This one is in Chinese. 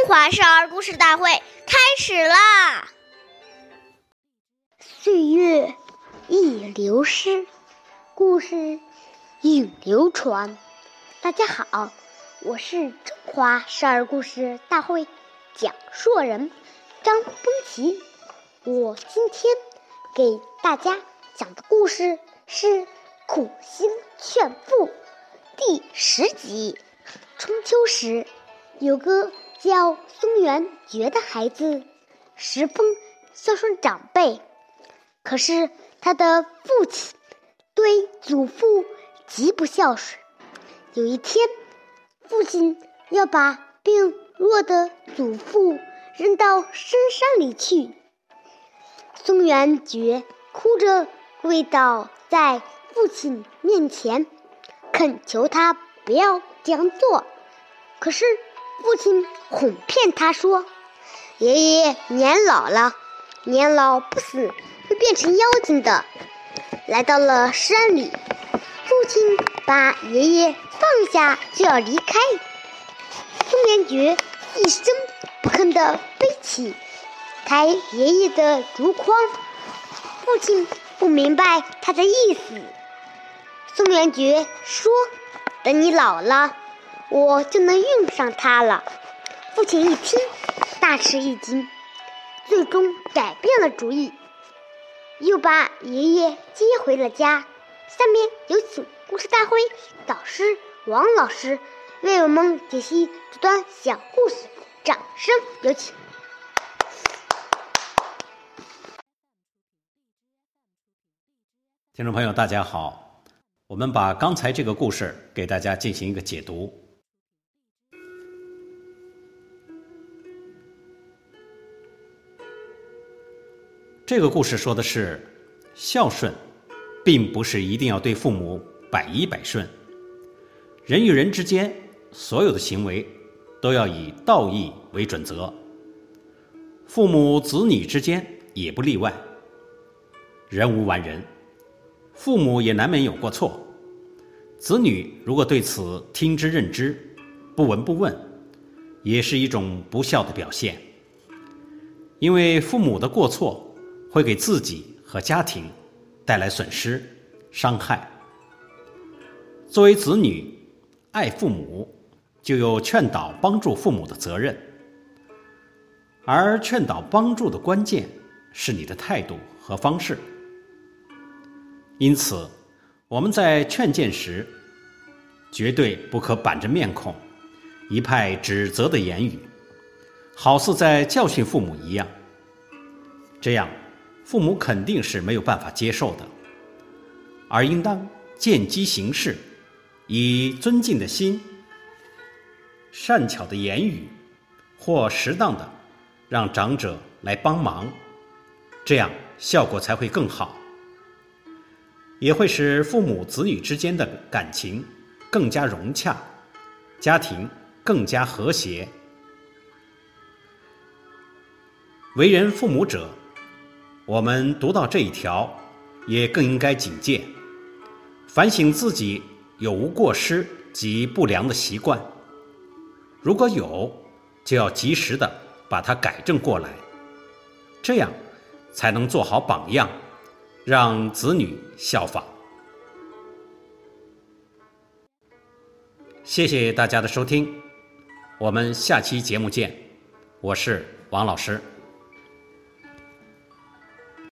中华少儿故事大会开始啦！岁月易流失，故事永流传。大家好，我是中华少儿故事大会讲述人张风奇。我今天给大家讲的故事是《苦心劝父》第十集。春秋时，有个叫松元觉的孩子，十分孝顺长辈。可是他的父亲对祖父极不孝顺。有一天，父亲要把病弱的祖父扔到深山里去，松元觉哭着跪倒在父亲面前，恳求他不要这样做。可是。父亲哄骗他说：“爷爷年老了，年老不死会变成妖精的。”来到了山里，父亲把爷爷放下就要离开。宋元觉一声不吭的背起抬爷爷的竹筐。父亲不明白他的意思。宋元觉说：“等你老了。”我就能用上它了。父亲一听，大吃一惊，最终改变了主意，又把爷爷接回了家。下面有请故事大会导师王老师为我们解析这段小故事，掌声有请。听众朋友，大家好，我们把刚才这个故事给大家进行一个解读。这个故事说的是，孝顺，并不是一定要对父母百依百顺。人与人之间，所有的行为都要以道义为准则。父母子女之间也不例外。人无完人，父母也难免有过错。子女如果对此听之任之，不闻不问，也是一种不孝的表现。因为父母的过错。会给自己和家庭带来损失、伤害。作为子女，爱父母就有劝导、帮助父母的责任。而劝导、帮助的关键是你的态度和方式。因此，我们在劝谏时，绝对不可板着面孔，一派指责的言语，好似在教训父母一样。这样。父母肯定是没有办法接受的，而应当见机行事，以尊敬的心、善巧的言语，或适当的让长者来帮忙，这样效果才会更好，也会使父母子女之间的感情更加融洽，家庭更加和谐。为人父母者。我们读到这一条，也更应该警戒，反省自己有无过失及不良的习惯。如果有，就要及时的把它改正过来，这样才能做好榜样，让子女效仿。谢谢大家的收听，我们下期节目见。我是王老师。